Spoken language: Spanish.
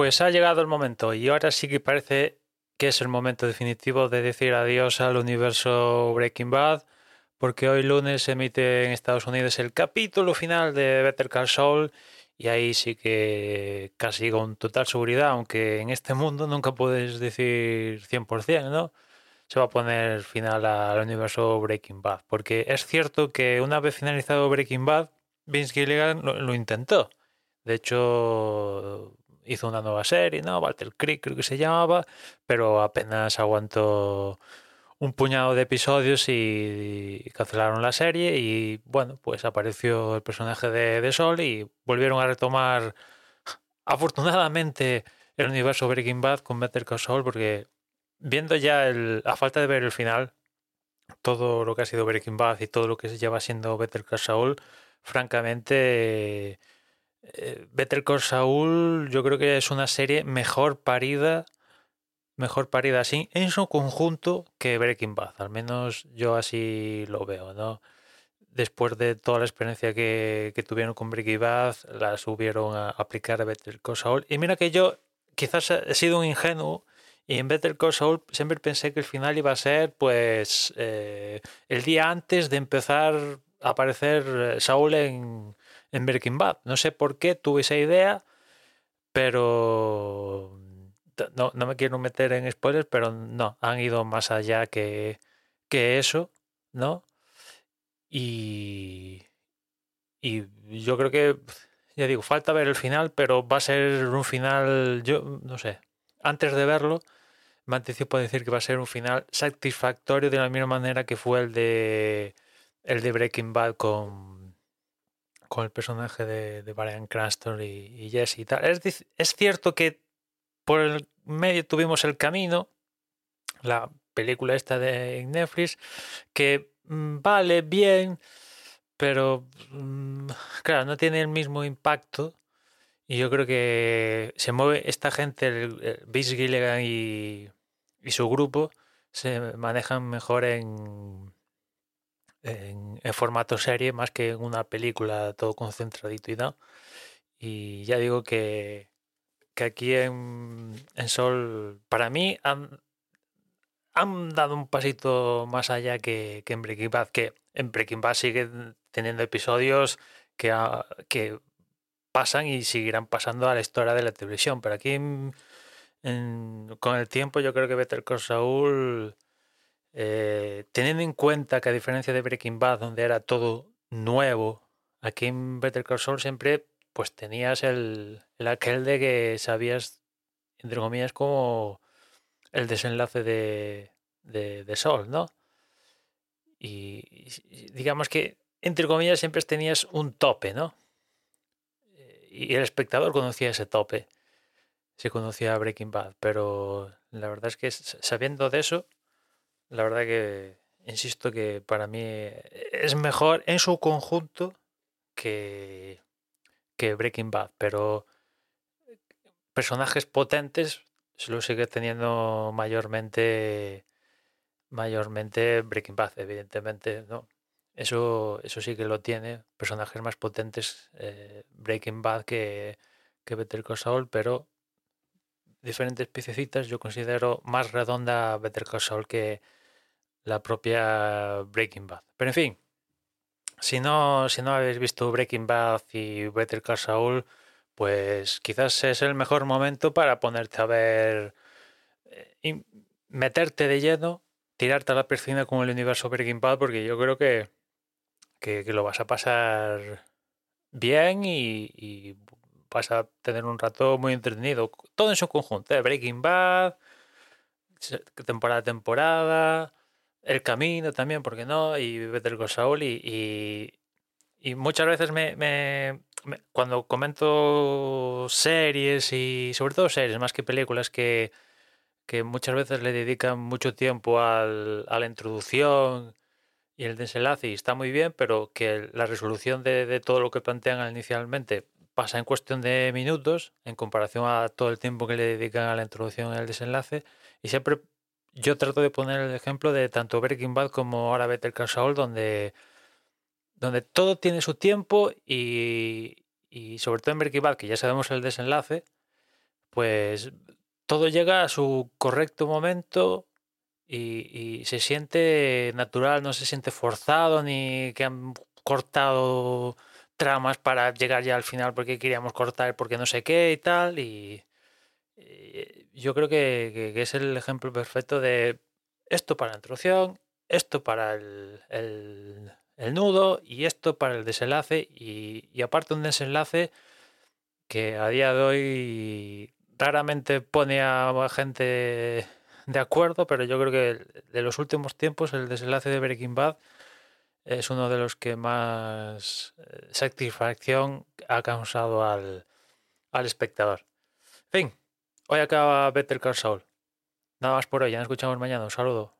Pues ha llegado el momento y ahora sí que parece que es el momento definitivo de decir adiós al universo Breaking Bad, porque hoy lunes se emite en Estados Unidos el capítulo final de Better Call Saul y ahí sí que casi con total seguridad, aunque en este mundo nunca puedes decir 100%, ¿no? Se va a poner final al universo Breaking Bad, porque es cierto que una vez finalizado Breaking Bad, Vince Gilligan lo, lo intentó. De hecho, hizo una nueva serie, ¿no? Walter Creek creo que se llamaba, pero apenas aguantó un puñado de episodios y cancelaron la serie y bueno, pues apareció el personaje de, de Sol y volvieron a retomar afortunadamente el universo Breaking Bad con Better Call Saul porque viendo ya el, a falta de ver el final todo lo que ha sido Breaking Bad y todo lo que lleva siendo Better Call Saul francamente Better Call Saul yo creo que es una serie mejor parida, mejor parida así en su conjunto que Breaking Bad, al menos yo así lo veo, ¿no? Después de toda la experiencia que, que tuvieron con Breaking Bad, la subieron a aplicar a Better Call Saul. Y mira que yo quizás he sido un ingenuo y en Better Call Saul siempre pensé que el final iba a ser pues eh, el día antes de empezar a aparecer eh, Saul en, en Breaking Bad. No sé por qué tuve esa idea, pero no, no me quiero meter en spoilers, pero no, han ido más allá que, que eso, ¿no? Y, y yo creo que, ya digo, falta ver el final, pero va a ser un final, yo no sé, antes de verlo, me anticipo a decir que va a ser un final satisfactorio de la misma manera que fue el de el de Breaking Bad con, con el personaje de, de Brian Cranston y, y, Jesse y tal. Es, cierto que por el medio tuvimos el camino, la película esta de Netflix, que mmm, vale bien, pero mmm, claro, no tiene el mismo impacto. Y yo creo que se mueve esta gente, el, el Gilligan y, y su grupo, se manejan mejor en, en, en, formato serie más que en una película todo concentradito y tal. Y ya digo que, que aquí en, en, Sol, para mí, han, han, dado un pasito más allá que, que, en Breaking Bad, que en Breaking Bad siguen teniendo episodios que, que pasan y seguirán pasando a la historia de la televisión, pero aquí en, con el tiempo yo creo que Better Call Saul teniendo en cuenta que a diferencia de Breaking Bad, donde era todo nuevo, aquí en Better Call Saul siempre pues tenías el, el aquel de que sabías, entre comillas, como el desenlace de, de, de Sol, ¿no? Y, y, digamos que, entre comillas, siempre tenías un tope, ¿no? Y el espectador conocía ese tope. si conocía Breaking Bad, pero la verdad es que sabiendo de eso, la verdad que insisto que para mí es mejor en su conjunto que, que Breaking Bad, pero personajes potentes se lo sigue teniendo mayormente mayormente Breaking Bad, evidentemente, ¿no? Eso, eso sí que lo tiene, personajes más potentes eh, Breaking Bad que, que Better Call Saul, pero diferentes piececitas yo considero más redonda Better Call Saul que la propia Breaking Bad. Pero en fin, si no, si no habéis visto Breaking Bad y Better Call Saul, pues quizás es el mejor momento para ponerte a ver eh, y meterte de lleno, tirarte a la piscina con el universo Breaking Bad, porque yo creo que, que, lo vas a pasar bien y, vas a tener un rato muy entretenido. Todo en su conjunto, ¿eh? Breaking Bad, temporada a temporada, El Camino también, ¿por qué no? Y Better Saul y, y, muchas veces me, me, cuando comento series y sobre todo series más que películas que, que muchas veces le dedican mucho tiempo al, a la introducción y el desenlace y está muy bien, pero que la resolución de, todo lo que plantean inicialmente pasa en cuestión de minutos en comparación a todo el tiempo que le dedican a la introducción y el desenlace. Y siempre yo trato de poner el ejemplo de tanto Breaking Bad como ahora Better Call Saul, donde, donde todo tiene su tiempo y, y sobre todo en Breaking Bad, que ya sabemos el desenlace, pues todo llega a su correcto momento y, se siente natural, no se siente forzado ni que han cortado tramas para llegar ya al final porque queríamos cortar porque no sé qué y tal. Y, yo creo que, es el ejemplo perfecto de esto para la introducción, esto para el, el, nudo y esto para el desenlace. Y, aparte un desenlace que a día de hoy raramente pone a gente de acuerdo, pero yo creo que de los últimos tiempos el desenlace de Breaking Bad es uno de los que más eh, satisfacción ha causado al, al espectador. Fin, hoy acaba Better Call Saul. Nada más por hoy, ya nos escuchamos mañana. Un saludo.